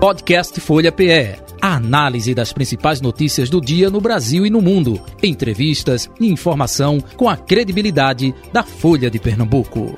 Podcast Folha PE. A análise das principais notícias do dia no Brasil e no mundo. Entrevistas e informação com a credibilidade da Folha de Pernambuco.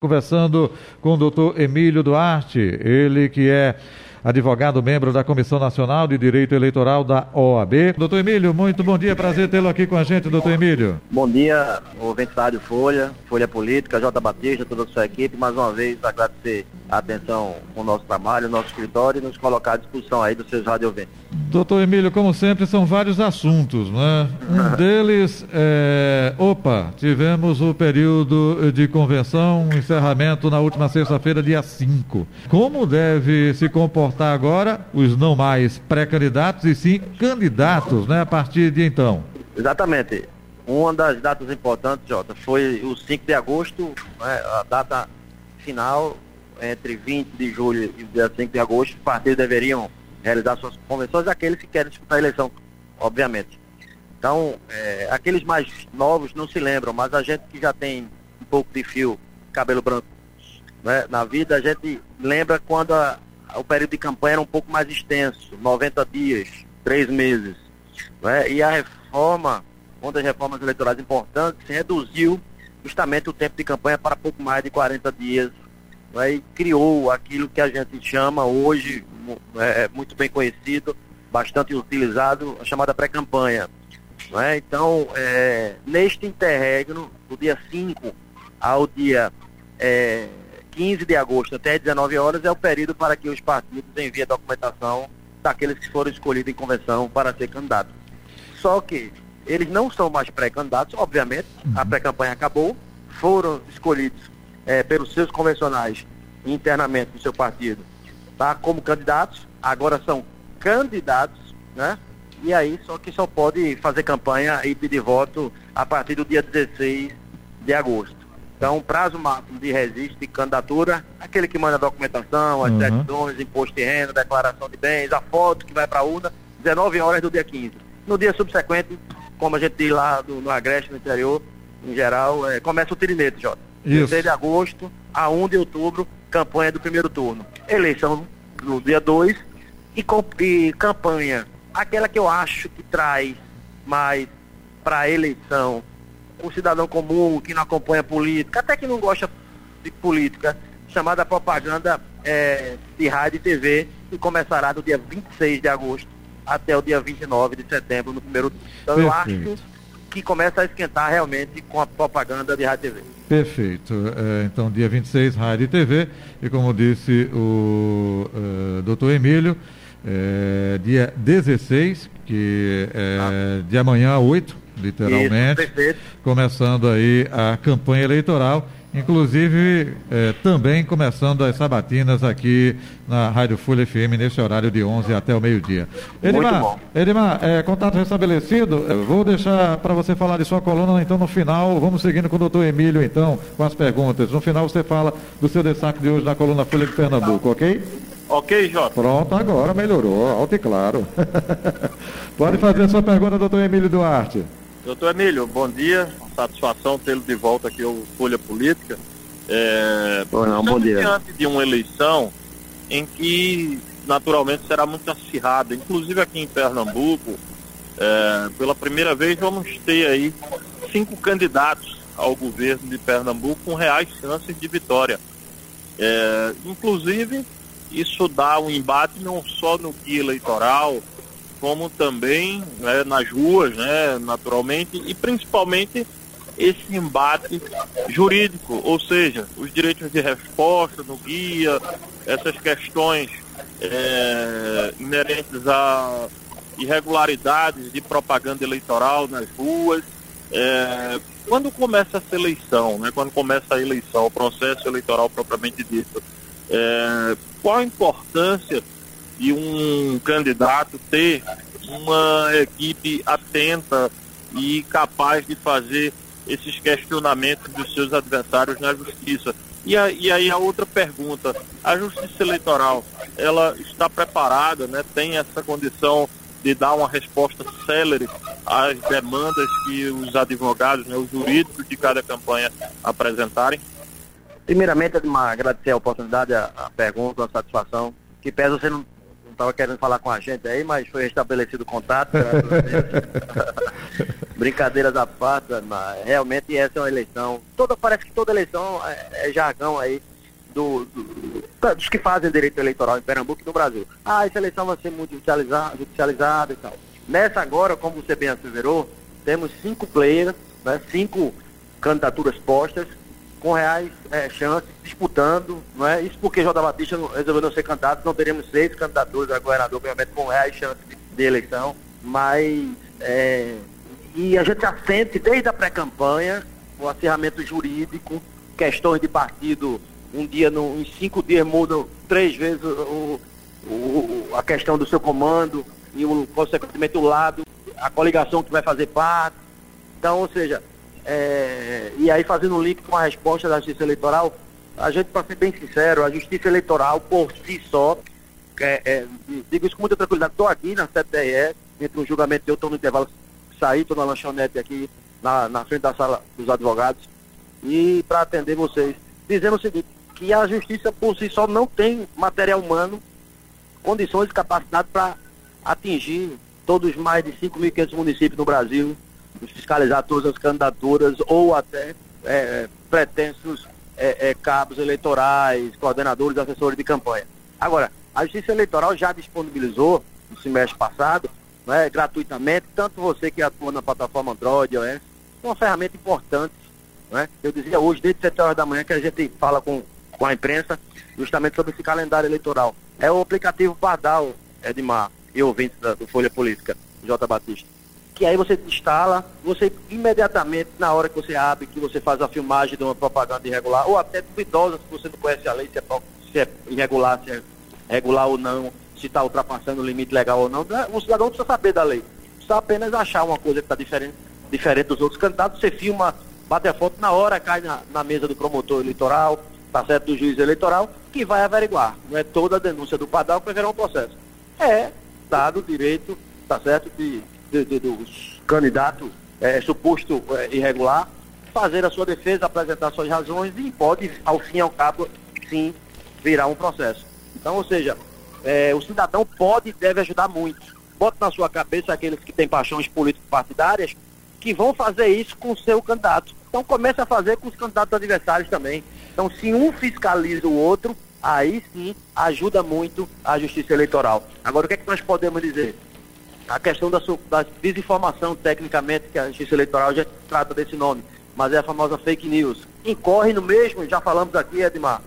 Conversando com o doutor Emílio Duarte, ele que é advogado membro da Comissão Nacional de Direito Eleitoral da OAB. Doutor Emílio, muito bom dia, prazer tê-lo aqui com a gente, doutor Emílio. Bom dia, ouvinte da Rádio Folha, Folha Política, J. Batista, toda a sua equipe, mais uma vez agradecer a atenção com o nosso trabalho, o nosso escritório e nos colocar à disposição aí dos seus radioventos. Doutor Emílio, como sempre, são vários assuntos, né? Um deles é. Opa, tivemos o período de convenção, encerramento na última sexta-feira, dia 5. Como deve se comportar agora os não mais pré-candidatos e sim candidatos, né, a partir de então? Exatamente. Uma das datas importantes, Jota, foi o 5 de agosto, né, a data final, entre 20 de julho e dia 5 de agosto, os partidos deveriam realizar suas convenções, aqueles que querem disputar a eleição, obviamente. Então, é, aqueles mais novos não se lembram, mas a gente que já tem um pouco de fio, cabelo branco né, na vida, a gente lembra quando a, o período de campanha era um pouco mais extenso, 90 dias, três meses. Né, e a reforma, uma das reformas eleitorais importantes, reduziu justamente o tempo de campanha para pouco mais de 40 dias né, e criou aquilo que a gente chama hoje, é, muito bem conhecido, bastante utilizado, a chamada pré-campanha. Né? Então, é, neste interregno, do dia 5 ao dia é, 15 de agosto até 19 horas, é o período para que os partidos enviem a documentação daqueles que foram escolhidos em convenção para ser candidatos. Só que eles não são mais pré-candidatos, obviamente, a uhum. pré-campanha acabou, foram escolhidos é, pelos seus convencionais internamente do seu partido, tá? Como candidatos, agora são candidatos, né? E aí só que só pode fazer campanha e pedir voto a partir do dia 16 de agosto. Então, prazo máximo de registro de candidatura, aquele que manda a documentação, as uhum. certidões, imposto de renda, declaração de bens, a foto que vai para a urna, 19 horas do dia 15. No dia subsequente, como a gente diz lá do, no Agreste, no interior, em geral, é, começa o tirinete, Jota. 16 de agosto a 1 de outubro, campanha do primeiro turno. Eleição no dia 2 e, e campanha, aquela que eu acho que traz mais para a eleição o cidadão comum que não acompanha política, até que não gosta de política, chamada propaganda é, de rádio e TV, que começará do dia 26 de agosto até o dia 29 de setembro, no primeiro turno. Então Perfeito. eu acho que começa a esquentar realmente com a propaganda de rádio e TV. Perfeito. É, então, dia 26, rádio e TV. E como disse o uh, doutor Emílio, é, dia 16, que é ah. de amanhã a 8, literalmente, Isso, começando aí a campanha eleitoral Inclusive, eh, também começando as sabatinas aqui na Rádio Folha FM, nesse horário de 11 até o meio-dia. Edmar, Edmar é, contato restabelecido. Eu vou deixar para você falar de sua coluna, então, no final. Vamos seguindo com o doutor Emílio, então, com as perguntas. No final, você fala do seu destaque de hoje na coluna Folha de Pernambuco, ok? Ok, Jota. Pronto, agora melhorou, alto e claro. Pode fazer a sua pergunta, doutor Emílio Duarte. Doutor Emílio, bom dia. Satisfação tê-lo de volta aqui ao Folha Política. É, não, bom dia. Diante de uma eleição em que naturalmente será muito acirrada, inclusive aqui em Pernambuco, é, pela primeira vez vamos ter aí cinco candidatos ao governo de Pernambuco com reais chances de vitória. É, inclusive, isso dá um embate não só no guia eleitoral, como também né, nas ruas, né, naturalmente, e principalmente esse embate jurídico, ou seja, os direitos de resposta no guia, essas questões é, inerentes a irregularidades de propaganda eleitoral nas ruas. É, quando começa essa eleição, né, quando começa a eleição, o processo eleitoral propriamente dito, é, qual a importância de um candidato ter uma equipe atenta e capaz de fazer esses questionamentos dos seus adversários na justiça. E, a, e aí a outra pergunta, a justiça eleitoral, ela está preparada, né, tem essa condição de dar uma resposta célere as demandas que os advogados, né, os jurídicos de cada campanha apresentarem? Primeiramente, Edmar, agradecer a oportunidade, a, a pergunta, a satisfação. Que pesa você não estava querendo falar com a gente aí, mas foi restabelecido o contato. Brincadeiras à parte, mas realmente essa é uma eleição. Toda, parece que toda eleição é, é jargão aí do, do, dos que fazem direito eleitoral em Pernambuco e no Brasil. Ah, essa eleição vai ser muito judicializada, judicializada e tal. Nessa agora, como você bem asseverou, temos cinco players, né, cinco candidaturas postas, com reais é, chances, disputando, não é? Isso porque J. Batista não, resolveu não ser candidato, não teremos seis candidaturas a governador, obviamente, com reais chances de, de eleição, mas é, e a gente já sente desde a pré-campanha o acirramento jurídico, questões de partido, um dia, no, em cinco dias mudam três vezes o, o, a questão do seu comando e, o, consequentemente, o lado, a coligação que vai fazer parte. Então, ou seja, é, e aí fazendo um link com a resposta da Justiça Eleitoral, a gente, para ser bem sincero, a Justiça Eleitoral por si só, é, é, digo isso com muita tranquilidade, estou aqui na CTE, entre um julgamento eu estou no intervalo, saí, estou na lanchonete aqui na, na frente da sala dos advogados, e para atender vocês, dizendo o seguinte, que a Justiça por si só não tem material humano, condições e capacidade para atingir todos os mais de 5.500 municípios no Brasil, fiscalizar todas as candidaturas ou até é, pretensos é, é, cabos eleitorais, coordenadores, assessores de campanha. Agora, a Justiça Eleitoral já disponibilizou no semestre passado, né, gratuitamente, tanto você que atua na plataforma Android, iOS, uma ferramenta importante. Né? Eu dizia hoje, desde 7 horas da manhã, que a gente fala com, com a imprensa justamente sobre esse calendário eleitoral. É o aplicativo Pardal, Edmar, e ouvintes da, do Folha Política, J. Batista que aí você instala, você imediatamente, na hora que você abre, que você faz a filmagem de uma propaganda irregular, ou até duvidosa, se você não conhece a lei, se é, se é irregular, se é regular ou não, se está ultrapassando o limite legal ou não, o cidadão precisa saber da lei. Precisa apenas achar uma coisa que está diferente, diferente dos outros candidatos, você filma, bate a foto na hora, cai na, na mesa do promotor eleitoral, tá certo, do juiz eleitoral, que vai averiguar. Não é toda a denúncia do padrão que vai virar um processo. É dado o direito, tá certo, de de, de, dos candidatos é, suposto é, irregular, fazer a sua defesa, apresentar suas razões e pode, ao fim e ao cabo, sim, virar um processo. Então, ou seja, é, o cidadão pode e deve ajudar muito. Bota na sua cabeça aqueles que têm paixões político-partidárias que vão fazer isso com o seu candidato. Então comece a fazer com os candidatos adversários também. Então, se um fiscaliza o outro, aí sim ajuda muito a justiça eleitoral. Agora, o que, é que nós podemos dizer? A questão da, da desinformação, tecnicamente, que a Justiça Eleitoral já trata desse nome, mas é a famosa fake news. Incorre no mesmo, já falamos aqui, Edmar,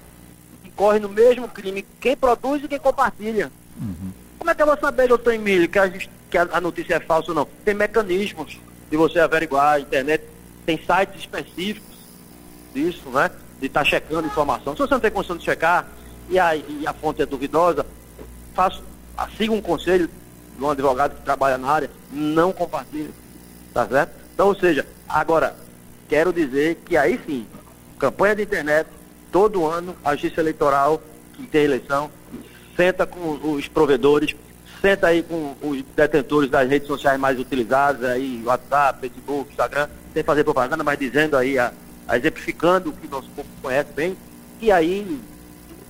incorre no mesmo crime quem produz e quem compartilha. Uhum. Como é que eu vou saber, doutor Emílio, que a, que a notícia é falsa ou não? Tem mecanismos de você averiguar, a internet tem sites específicos disso, né? De estar tá checando informação. Se você não tem condição de checar e a, e a fonte é duvidosa, faço, siga um conselho, de um advogado que trabalha na área, não compartilha. Tá certo? Então, ou seja, agora, quero dizer que aí sim, campanha de internet, todo ano, a justiça eleitoral, que tem eleição, senta com os provedores, senta aí com os detentores das redes sociais mais utilizadas, aí, WhatsApp, Facebook, Instagram, sem fazer propaganda, mas dizendo aí, a, a exemplificando o que nosso povo conhece bem, e aí,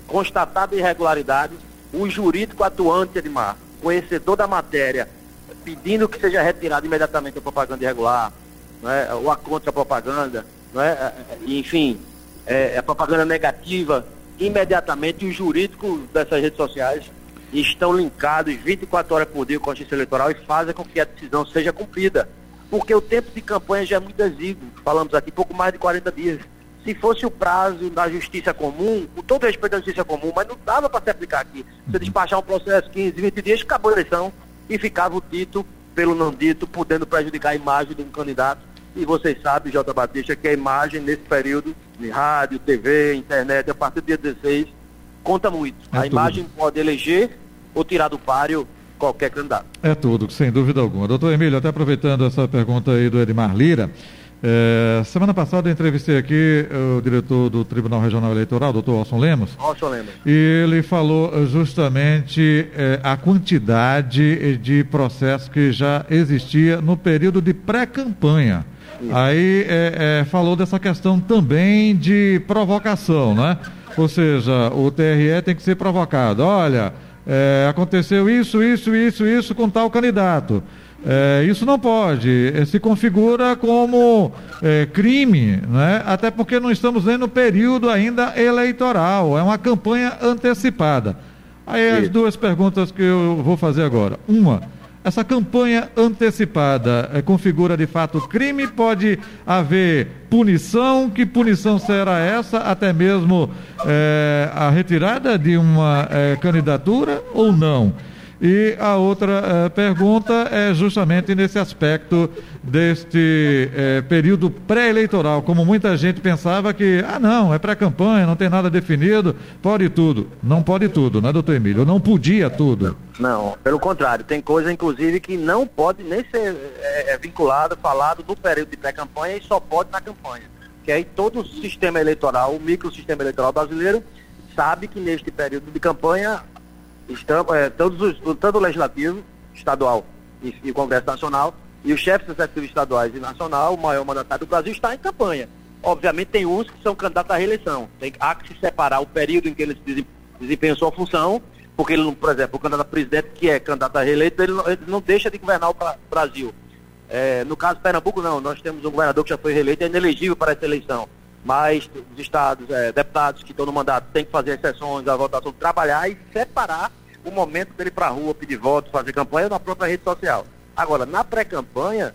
constatada irregularidade, o jurídico atuante, Edmar, conhecedor da matéria, pedindo que seja retirado imediatamente a propaganda irregular, é? ou a contra-propaganda, é? é, é enfim, é, a propaganda negativa, imediatamente os jurídicos dessas redes sociais estão linkados 24 horas por dia com a Justiça Eleitoral e fazem com que a decisão seja cumprida. Porque o tempo de campanha já é muito exíguo, falamos aqui, pouco mais de 40 dias. Se fosse o prazo da justiça comum, com todo respeito à justiça comum, mas não dava para se aplicar aqui. Você despachar um processo 15, 20 dias, acabou a eleição e ficava o dito pelo não dito, podendo prejudicar a imagem de um candidato. E vocês sabem, J. Batista, que a imagem nesse período de rádio, TV, internet, a partir do dia 16, conta muito. É a tudo. imagem pode eleger ou tirar do páreo qualquer candidato. É tudo, sem dúvida alguma. Doutor Emílio, até aproveitando essa pergunta aí do Edmar Lira, É, semana passada eu entrevistei aqui o diretor do Tribunal Regional Eleitoral, doutor Orson Lemos. Orson Lemos. E ele falou justamente é, a quantidade de processos que já existia no período de pré-campanha. Aí é, é, falou dessa questão também de provocação, né? Ou seja, o TRE tem que ser provocado. Olha, é, aconteceu isso, isso, isso, isso com tal candidato. É, isso não pode, é, se configura como é, crime, né? até porque não estamos nem no período ainda eleitoral, é uma campanha antecipada. Aí as duas perguntas que eu vou fazer agora. Uma, essa campanha antecipada é, configura de fato crime? Pode haver punição? Que punição será essa? Até mesmo é, a retirada de uma é, candidatura ou não? E a outra uh, pergunta é justamente nesse aspecto deste uh, período pré-eleitoral, como muita gente pensava que, ah, não, é pré-campanha, não tem nada definido, pode tudo. Não pode tudo, né, doutor Emílio? Não podia tudo. Não, pelo contrário, tem coisa, inclusive, que não pode nem ser é, vinculado, falado no período de pré-campanha e só pode na campanha. Que aí todo o sistema eleitoral, o microsistema eleitoral brasileiro, sabe que neste período de campanha estamos, é, todos os, tanto o Legislativo, Estadual e, e Congresso Nacional, e os chefes executivos estaduais e nacional, o maior mandatário do Brasil, está em campanha. Obviamente tem uns que são candidatos à reeleição. Tem, há que se separar o período em que eles desempenham sua função, porque ele, por exemplo, o candidato a presidente que é candidato a reeleito, ele não, ele não deixa de governar o Brasil. É, no caso de Pernambuco, não. Nós temos um governador que já foi reeleito e é inelegível para essa eleição. Mas os estados, é, deputados que estão no mandato, têm que fazer as sessões, a votação, trabalhar e separar o momento dele para a rua pedir voto, fazer campanha na própria rede social. Agora, na pré-campanha,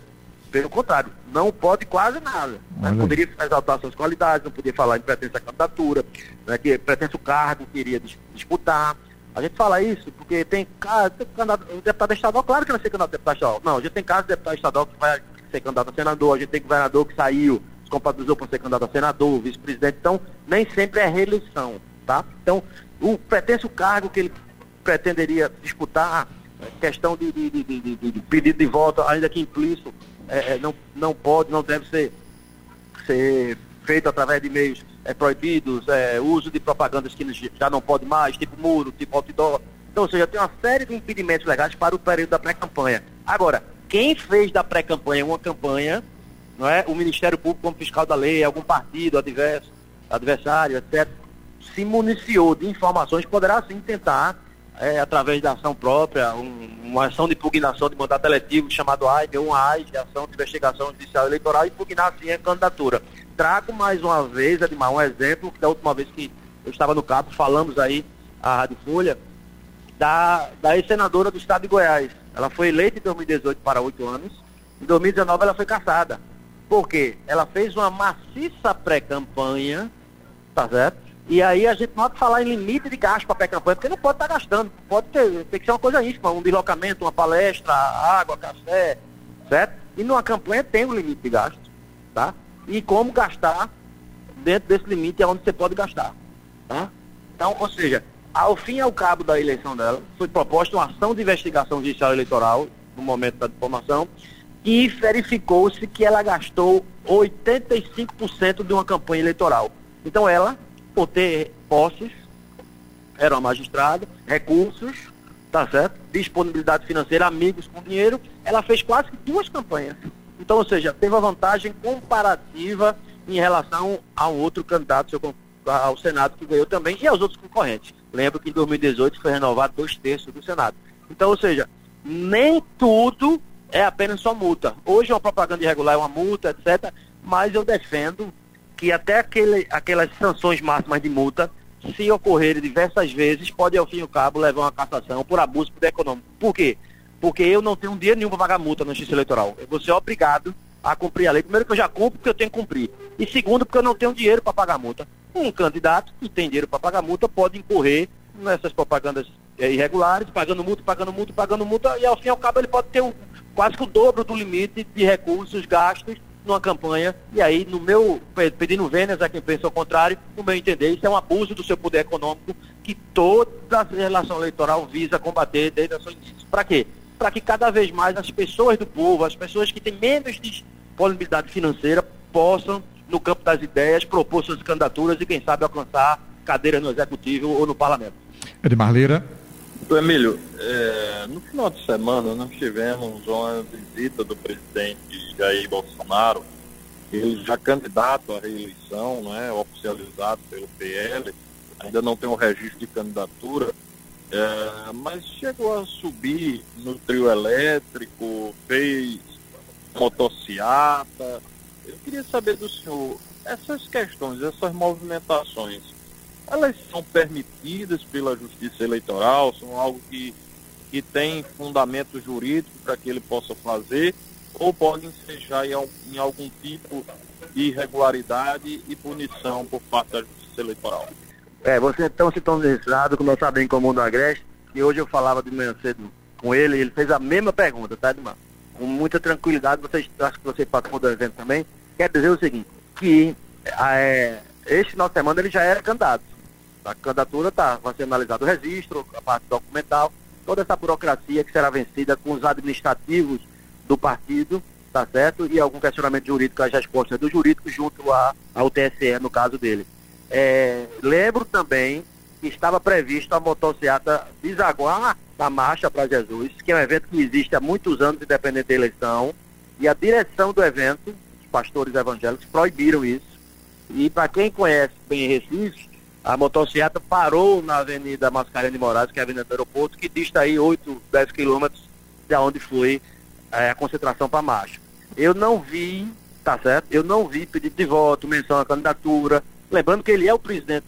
pelo contrário, não pode quase nada. Né? Poderia exaltar suas qualidades, não poderia falar em pertença à candidatura, né? que pertence o cargo que iria disputar. A gente fala isso porque tem caso, tem candidato, o deputado estadual, claro que vai ser candidato a deputado estadual. Não, a gente tem caso de deputado estadual que vai ser candidato a senador, a gente tem governador que saiu, compatibilizou para ser candidato a senador, vice-presidente. Então, nem sempre é reeleição, tá? Então, o, pertence o cargo que ele pretenderia disputar questão de, de, de, de, pedido de voto, ainda que implícito, é, é, não, não pode, não deve ser, ser feito através de meios é, proibidos, é, uso de propagandas que já não pode mais, tipo muro, tipo outdoor. Então, ou seja, tem uma série de impedimentos legais para o período da pré-campanha. Agora, quem fez da pré-campanha uma campanha, não é? o Ministério Público como fiscal da lei, algum partido adverso, adversário, etc., se municiou de informações, poderá sim tentar é, através da ação própria, um, uma ação de impugnação de mandato eletivo chamado AIB, uma AIB, Ação de Investigação Judicial Eleitoral, e impugnar assim a candidatura. Trago mais uma vez, Edmar, um exemplo, que da última vez que eu estava no cabo, falamos aí, a Rádio Folha, da, da ex-senadora do estado de Goiás. Ela foi eleita em 2018 para oito anos, em 2019 ela foi caçada. Por quê? Ela fez uma maciça pré-campanha, tá certo? E aí a gente não pode falar em limite de gasto para pré-campanha, porque não pode estar tá gastando. Pode ter, tem que ser uma coisa íntima, um deslocamento, uma palestra, água, café, certo? E numa campanha tem um limite de gasto, tá? E como gastar dentro desse limite é onde você pode gastar, tá? Então, ou seja, ao fim e ao cabo da eleição dela, foi proposta uma ação de investigação judicial eleitoral no momento da diplomação e verificou-se que ela gastou 85% de uma campanha eleitoral. Então ela por ter posses, era uma magistrada, recursos, tá certo? Disponibilidade financeira, amigos com dinheiro, ela fez quase duas campanhas. Então, ou seja, teve uma vantagem comparativa em relação a um outro candidato ao Senado que ganhou também e aos outros concorrentes. Lembro que em 2018 foi renovado dois terços do Senado. Então, ou seja, nem tudo é apenas só multa. Hoje uma propaganda irregular é uma multa, etc. Mas eu defendo que até aquele, aquelas sanções máximas de multa, se ocorrerem diversas vezes, pode ao fim e ao cabo levar uma cassação por abuso por econômico. Por quê? Porque eu não tenho dinheiro nenhum para pagar multa na justiça eleitoral. Eu vou ser obrigado a cumprir a lei. Primeiro que eu já cumpro porque eu tenho que cumprir. E segundo porque eu não tenho dinheiro para pagar multa. Um candidato que tem dinheiro para pagar multa pode incorrer nessas propagandas é, irregulares, pagando multa, pagando multa, pagando multa, e ao fim e ao cabo ele pode ter um, quase que o dobro do limite de recursos gastos numa campanha, e aí, no meu, pedindo vênias a quem pensa ao contrário, no meu entender, isso é um abuso do seu poder econômico que toda a relação eleitoral visa combater desde a sua início. Para quê? Para que cada vez mais as pessoas do povo, as pessoas que têm menos disponibilidade financeira, possam, no campo das ideias, propor suas candidaturas e, quem sabe, alcançar cadeira no Executivo ou no Parlamento. Edmar Emílio, é, no final de semana nós tivemos uma visita do presidente Jair Bolsonaro, ele já candidato à reeleição, né, oficializado pelo PL, ainda não tem um registro de candidatura, é, mas chegou a subir no trio elétrico, fez motociata. Eu queria saber do senhor, essas questões, essas movimentações, elas são permitidas pela Justiça Eleitoral, são algo que, que tem fundamento jurídico para que ele possa fazer, ou podem ensejar em, em algum tipo de irregularidade e punição por parte da Justiça Eleitoral. É, você então se torna registrado como eu sabia em comum do Agreste, e hoje eu falava de manhã cedo com ele, ele fez a mesma pergunta, tá, Edmar? Com muita tranquilidade, você, acho que você participou do evento também, quer dizer o seguinte, que é, este de semana ele já era candidato. A candidatura tá, vai ser analisado o registro, a parte documental, toda essa burocracia que será vencida com os administrativos do partido, tá certo? E algum questionamento jurídico, as respostas do jurídico junto a, ao TSE, no caso dele. É, lembro também que estava previsto a motocicleta desaguar na Marcha para Jesus, que é um evento que existe há muitos anos, independente da eleição, e a direção do evento, os pastores evangélicos, proibiram isso. E para quem conhece bem Recife, a motocicleta parou na Avenida Mascarenhas de Moraes, que é a Avenida do Aeroporto, que dista aí 8, 10 quilômetros de onde foi é, a concentração para a marcha. Eu não vi, tá certo? Eu não vi pedido de voto, menção à candidatura. Lembrando que ele é o presidente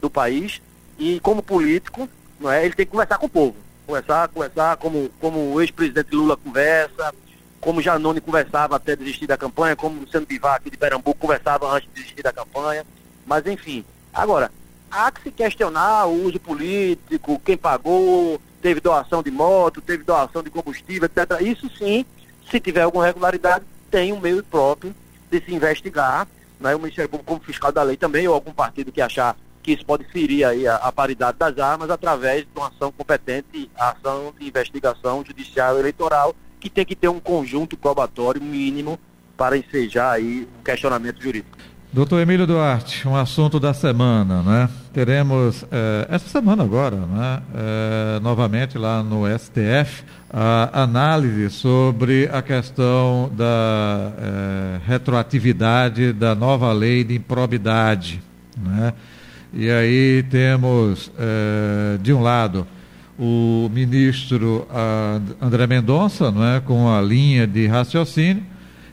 do país e como político, não é? Ele tem que conversar com o povo. Conversar, conversar como, como o ex-presidente Lula conversa, como Janone conversava até desistir da campanha, como Luciano Bivar aqui de Pernambuco conversava antes de desistir da campanha. Mas enfim. Agora, há que se questionar o uso político, quem pagou, teve doação de moto, teve doação de combustível, etc. Isso sim se tiver alguma irregularidade, tem um meio próprio de se investigar, né? o Ministério Público como fiscal da lei também, ou algum partido que achar que isso pode ferir aí a, a paridade das armas através de uma ação competente, ação de investigação judicial eleitoral, que tem que ter um conjunto probatório mínimo para ensejar aí um questionamento jurídico. Doutor Emílio Duarte, um assunto da semana, né? Teremos eh, essa semana agora, né? Eh, novamente lá no STF, a análise sobre a questão da eh, retroatividade da nova lei de improbidade, né? E aí temos, de um lado, o ministro André Mendonça, não é, com a linha de raciocínio,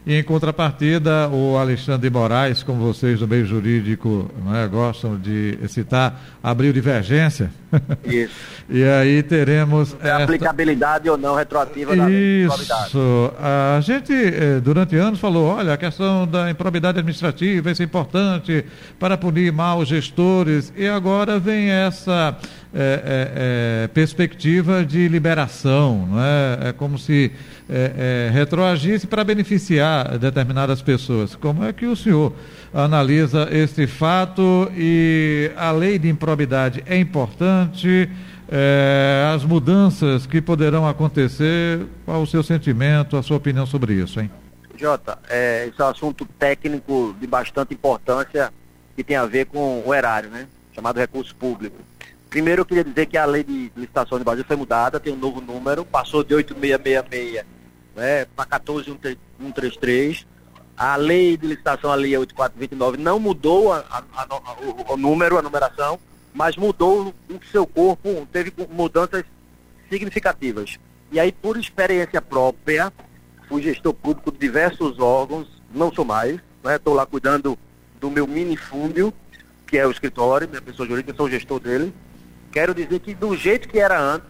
e em contrapartida, o Alexandre Moraes, como vocês do meio jurídico é, gostam de citar, abriu divergência. Isso. e aí teremos. É esta... aplicabilidade ou não retroativa da Isso. A gente, eh, durante anos, falou: olha, a questão da improbidade administrativa, isso é importante para punir maus gestores, e agora vem essa. É, é, é, perspectiva de liberação, não é? É como se é, é, retroagisse para beneficiar determinadas pessoas. Como é que o senhor analisa este fato e a lei de improbidade é importante? As mudanças que poderão acontecer, qual o seu sentimento, a sua opinião sobre isso, hein? Jota, é, esse é um assunto técnico de bastante importância que tem a ver com o erário, né? Chamado recurso público. Primeiro eu queria dizer que a lei de licitação de Brasil foi mudada, tem um novo número, passou de 8666 né, para 14133. A lei de licitação, a lei 8429, não mudou a, a, a, o, o, número, a numeração, mas mudou o seu corpo, teve mudanças significativas. E aí, por experiência própria, fui gestor público de diversos órgãos, não sou mais, estou né, lá cuidando do meu minifúndio, que é o escritório, minha pessoa jurídica, sou gestor dele. Quero dizer que do jeito que era antes,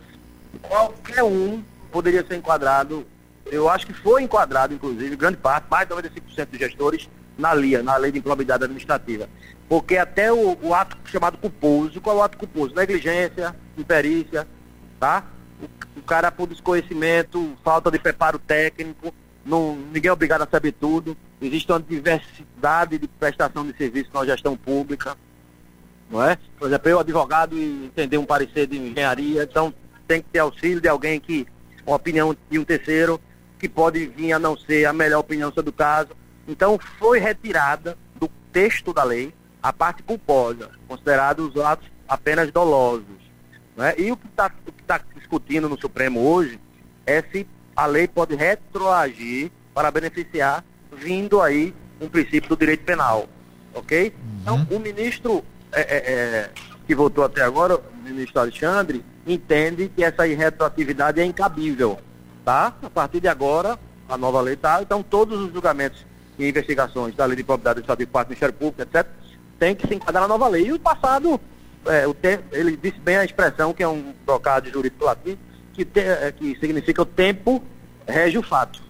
qualquer um poderia ser enquadrado eu acho que foi enquadrado, inclusive, grande parte, mais de 95% dos gestores, na LIA, na Lei de Improbidade Administrativa. Porque até o, o, ato chamado culposo, qual é o ato culposo? Negligência, imperícia, tá? O, o cara por desconhecimento, falta de preparo técnico, não, ninguém é obrigado a saber tudo. Existe uma diversidade de prestação de serviço na gestão pública, não é? Por exemplo, eu, advogado, e entender um parecer de engenharia, então tem que ter auxílio de alguém que, uma opinião de um terceiro, que pode vir a não ser a melhor opinião sobre o caso. Então foi retirada do texto da lei a parte culposa, considerados os atos apenas dolosos. Né? E o que está tá discutindo no Supremo hoje é se a lei pode retroagir para beneficiar, vindo aí um princípio do direito penal. Ok? Então, uhum. Então, o ministro é, é, é, que votou até agora, o ministro Alexandre, entende que essa retroatividade é incabível. Tá? A partir de agora, a nova lei está. Então, todos os julgamentos e investigações da lei de propriedade do Estado de Parte do Ministério Público, etc., tem que se enquadrar na nova lei. E o passado, é, o tempo, ele disse bem a expressão, que é um trocado jurídico latim, que, te, é, que significa o tempo rege o fato.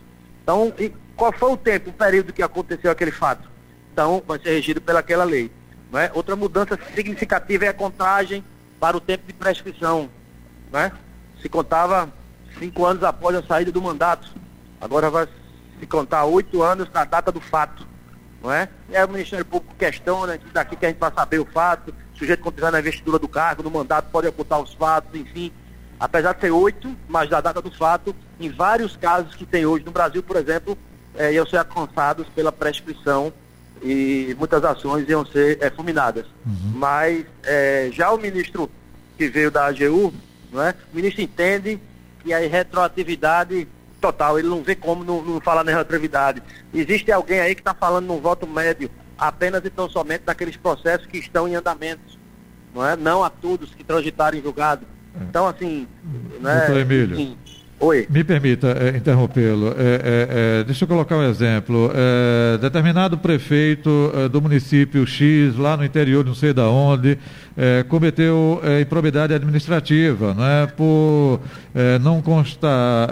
Então, qual foi o tempo, o período que aconteceu aquele fato? Então, vai ser regido pelaquela lei. Não é? Outra mudança significativa é a contagem para o tempo de prescrição. Não é? Se contava cinco anos após a saída do mandato. Agora vai se contar oito anos na data do fato. Não é? E aí o Ministério Público questiona, daqui que a gente vai saber o fato, o sujeito continuar na investidura do cargo, no mandato, pode ocultar os fatos, enfim. Apesar de ser oito, mas da data do fato, em vários casos que tem hoje no Brasil, por exemplo, é, iam ser alcançados pela prescrição e muitas ações iam ser é, fulminadas. Uhum. Mas é, já o ministro que veio da AGU, não é? o ministro entende que a retroatividade total, ele não vê como não, não falar na retroatividade. Existe alguém aí que está falando num voto médio apenas e tão somente naqueles processos que estão em andamento, não é? Não a todos que transitarem julgado. É. Então, assim... Né, Doutor Emílio, Oi. Me permita é, interrompê-lo. É, é, deixa eu colocar um exemplo. determinado prefeito do município X, lá no interior, não sei da onde, cometeu improbidade administrativa, não é? Por não constar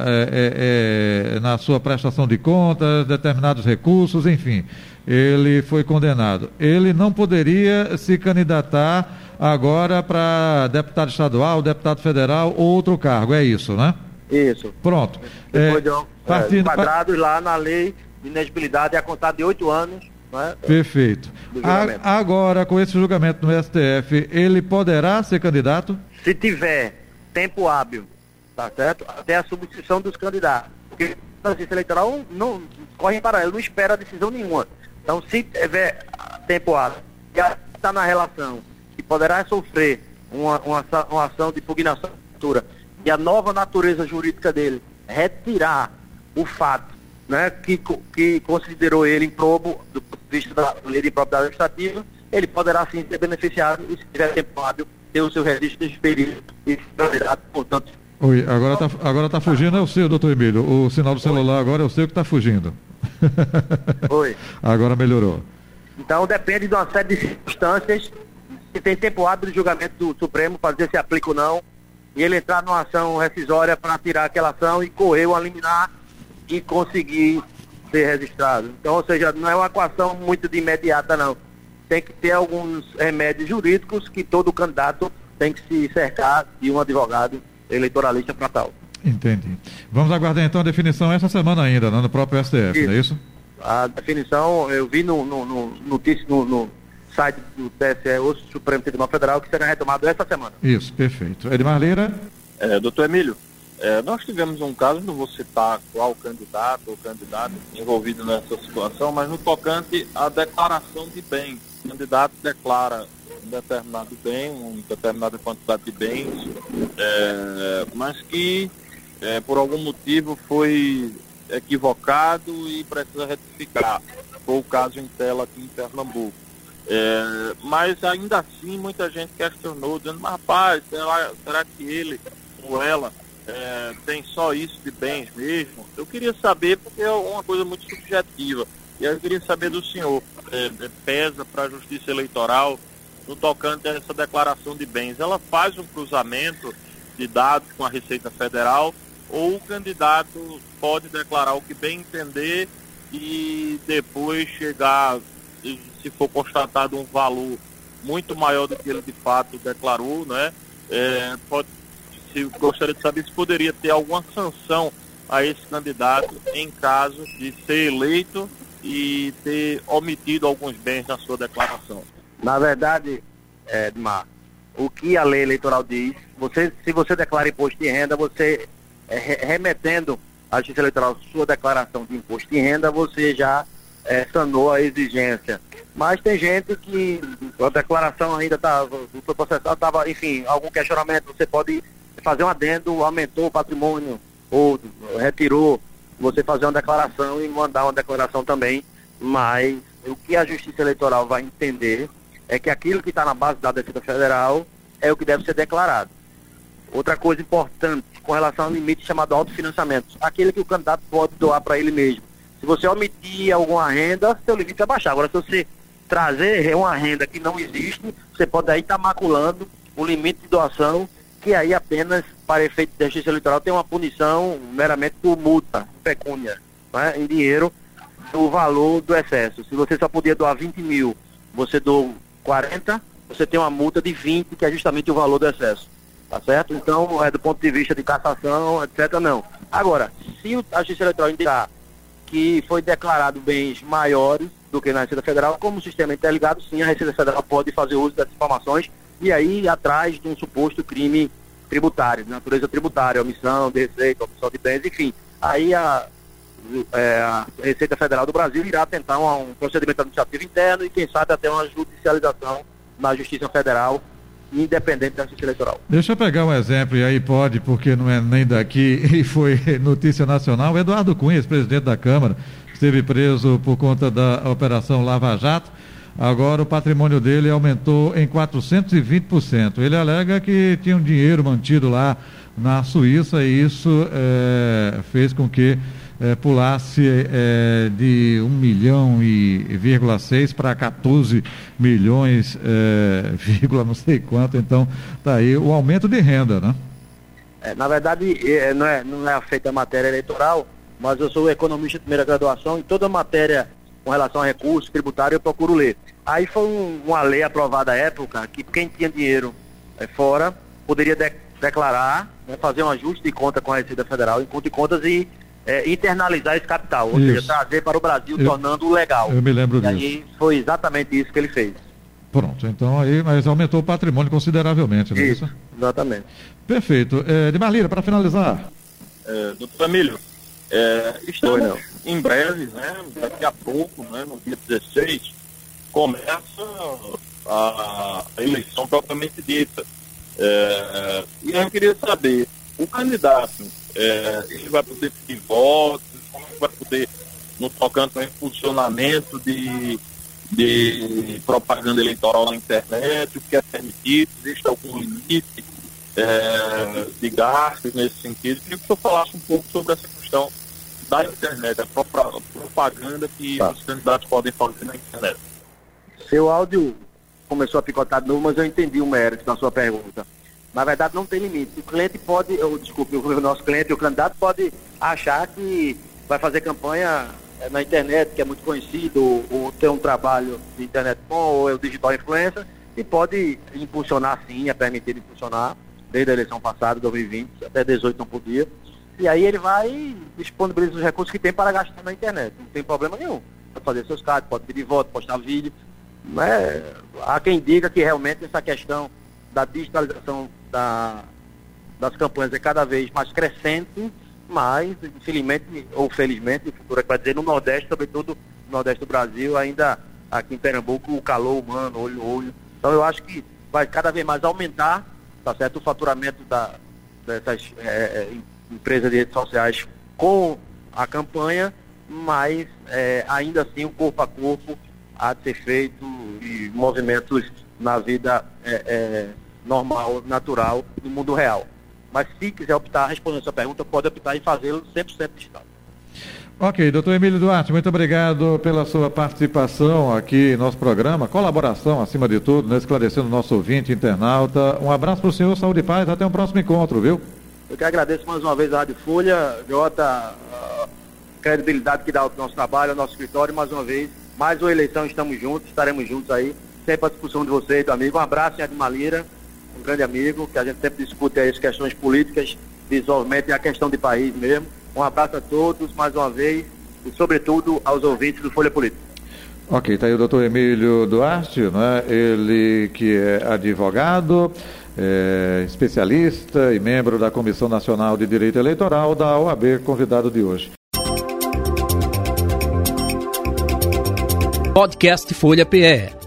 na sua prestação de contas determinados recursos, enfim. Ele foi condenado. Ele não poderia se candidatar agora para deputado estadual, deputado federal ou outro cargo, é isso, né? Isso. Pronto. Depois é, de, partindo, é, quadrados lá na lei de inegibilidade, a contar de oito anos. É? Perfeito. A, agora, com esse julgamento no STF, ele poderá ser candidato? Se tiver tempo hábil, tá certo? Até a substituição dos candidatos. Porque a justiça eleitoral não, corre em paralelo, não espera a decisão nenhuma. Então, se tiver tempo hábil, e está na relação, que poderá sofrer uma, uma, uma ação de impugnação e a nova natureza jurídica dele retirar o fato né, que, que considerou ele improbo do ponto de vista da lei de propriedade administrativa, ele poderá sim ser beneficiado e, se tiver tempo hábil, ter o seu registro expedido e candidato, portanto. Oi, agora está agora tá fugindo, é o seu, doutor Emílio. O sinal do celular Oi. agora é o seu que está fugindo. Oi. agora melhorou. Então depende de uma série de circunstâncias. Se tem tempo hábil de julgamento do Supremo, fazer se aplica ou não e ele entrar numa ação rescisória para tirar aquela ação e correr o eliminar e conseguir ser registrado. Então, ou seja, não é uma equação muito de imediata, não. Tem que ter alguns remédios jurídicos que todo candidato tem que se cercar de um advogado eleitoralista para tal. Entendi. Vamos aguardar então a definição essa semana ainda, né, no próprio STF, isso. não é isso? A definição, eu vi no, no, no no, no site do TSE, o Supremo Tribunal Federal, que será retomado essa semana. Isso, perfeito. Edmar Lira? É, doutor Emílio, é, nós tivemos um caso, não vou citar qual candidato ou candidato envolvido nessa situação, mas no tocante à declaração de bens. O candidato declara um determinado bem, uma determinada quantidade de bens, é, mas que é, por algum motivo foi equivocado e precisa retificar. Foi o caso em tela aqui em Pernambuco. É, mas ainda assim muita gente questionou, dizendo, mas rapaz, será, será que ele ou ela é, tem só isso de bens mesmo? Eu queria saber, porque é uma coisa muito subjetiva, e eu queria saber do senhor, é, é pesa para a justiça eleitoral no tocante a essa declaração de bens. Ela faz um cruzamento de dados com a Receita Federal ou o candidato pode declarar o que bem entender e depois chegar se for constatado um valor muito maior do que ele de fato declarou, né? É, pode, se, gostaria de saber se poderia ter alguma sanção a esse candidato em caso de ser eleito e ter omitido alguns bens na sua declaração. Na verdade, Edmar, o que a lei eleitoral diz, você, se você declara imposto de renda, você é, remetendo à Justiça Eleitoral sua declaração de imposto de renda, você já é, sanou a exigência. Mas tem gente que a declaração ainda está, foi processado, estava, enfim, algum questionamento, você pode fazer um adendo, aumentou o patrimônio ou retirou, você fazer uma declaração e mandar uma declaração também, mas o que a Justiça Eleitoral vai entender é que aquilo que está na base da Defesa Federal é o que deve ser declarado. Outra coisa importante com relação ao limite chamado autofinanciamento, aquele que o candidato pode doar para ele mesmo. Se você omitir alguma renda, seu limite vai baixar. Agora, se você trazer uma renda que não existe, você pode aí estar tá maculando o limite de doação, que aí apenas, para efeito de justiça eleitoral, tem uma punição meramente por multa, pecúnia, né, em dinheiro, do valor do excesso. Se você só podia doar 20 mil, você doou 40, você tem uma multa de 20, que é justamente o valor do excesso. Tá certo? Então, é do ponto de vista de cassação, etc., não. Agora, se a Justiça Eleitoral indicar que foi declarado bens maiores do que na Receita Federal, como o sistema interligado, sim, a Receita Federal pode fazer uso dessas informações e aí atrás de um suposto crime tributário, de natureza tributária, omissão de receita, omissão de bens, enfim. Aí a, é, a Receita Federal do Brasil irá tentar um, um procedimento administrativo interno e, quem sabe, até uma judicialização na Justiça Federal independente da justiça eleitoral. Deixa eu pegar um exemplo, e aí pode, porque não é nem daqui, e foi notícia nacional. Eduardo Cunha, presidente da Câmara, esteve preso por conta da Operação Lava Jato. Agora o patrimônio dele aumentou em 420%. Ele alega que tinha um dinheiro mantido lá na Suíça e isso é, fez com que é, pulasse é, de 1 milhão e vírgula 6 para 14 milhões, é, vírgula não sei quanto, então tá aí o aumento de renda, né? É, na verdade, é, não é, não é feita a matéria eleitoral, mas eu sou economista de primeira graduação e toda matéria com relação a recursos tributários eu procuro ler. Aí foi um, uma lei aprovada à época que quem tinha dinheiro fora poderia de, declarar, né, fazer um ajuste de conta com a Receita Federal em conta de contas e é, internalizar esse capital, ou isso. seja, trazer para o Brasil, eu, tornando legal. Eu me lembro e disso. E aí foi exatamente isso que ele fez. Pronto, então aí, mas aumentou o patrimônio consideravelmente, não é isso? Exatamente. Perfeito. É, de Marlira, para finalizar. É, doutor Emílio, é, estamos em breve, né, daqui a pouco, né, no dia 16, começa a, a eleição propriamente dita. É, e eu queria saber, o candidato é, ele vai poder pedir votos, como vai poder, no tocante ao funcionamento de, de propaganda eleitoral na internet, o que é permitido, existe algum limite é, de gastos nesse sentido. Queria que o senhor falasse um pouco sobre essa questão da internet, a propaganda que tá. os candidatos podem fazer na internet. Seu áudio começou a picotar de novo, mas eu entendi o mérito da sua pergunta. Na verdade, não tem limite. O cliente pode, ou, desculpe, o nosso cliente, o candidato pode achar que vai fazer campanha eh, na internet, que é muito conhecido, ou, ou ter um trabalho de internet bom, ou é o digital influencer, e pode impulsionar sim, é permitido impulsionar, desde a eleição passada, 2020, até 18 não podia. E aí ele vai disponibilizar os recursos que tem para gastar na internet. Não tem problema nenhum. Pode fazer seus cards, pode pedir voto, postar vídeo. Né? Há quem diga que realmente essa questão da digitalização da, das campanhas é cada vez mais crescente, mas, infelizmente, ou felizmente, o futuro é que vai dizer, no Nordeste, sobretudo no Nordeste do Brasil, ainda aqui em Pernambuco, o calor humano, olho olho. Então, eu acho que vai cada vez mais aumentar, tá certo, o faturamento da, dessas é, é empresas de redes sociais com a campanha, mas é, ainda assim o corpo a corpo há de ser feito e movimentos na vida é, é normal, natural, no mundo real. Mas se quiser optar, respondendo a sua pergunta, pode optar em fazê-lo 100% digital. Ok, doutor Emílio Duarte, muito obrigado pela sua participação aqui em nosso programa, colaboração acima de tudo, né, esclarecendo o nosso ouvinte internauta. Um abraço para o senhor, saúde e paz, até um próximo encontro, viu? Eu que agradeço mais uma vez a Rádio Folha, Jota, a credibilidade que dá ao nosso trabalho, ao nosso escritório, mais uma vez. Mais uma eleição, estamos juntos, estaremos juntos aí, sempre à discussão de vocês, do amigo. Um abraço em Admalira um grande amigo, que a gente sempre discute as questões políticas, desenvolvimento e a questão de país mesmo. Um abraço a todos, mais uma vez, e sobretudo aos ouvintes do Folha Política. Ok, está aí o doutor Emílio Duarte, né? ele que é advogado, é especialista e membro da Comissão Nacional de Direito Eleitoral da OAB, convidado de hoje. Podcast Folha PE.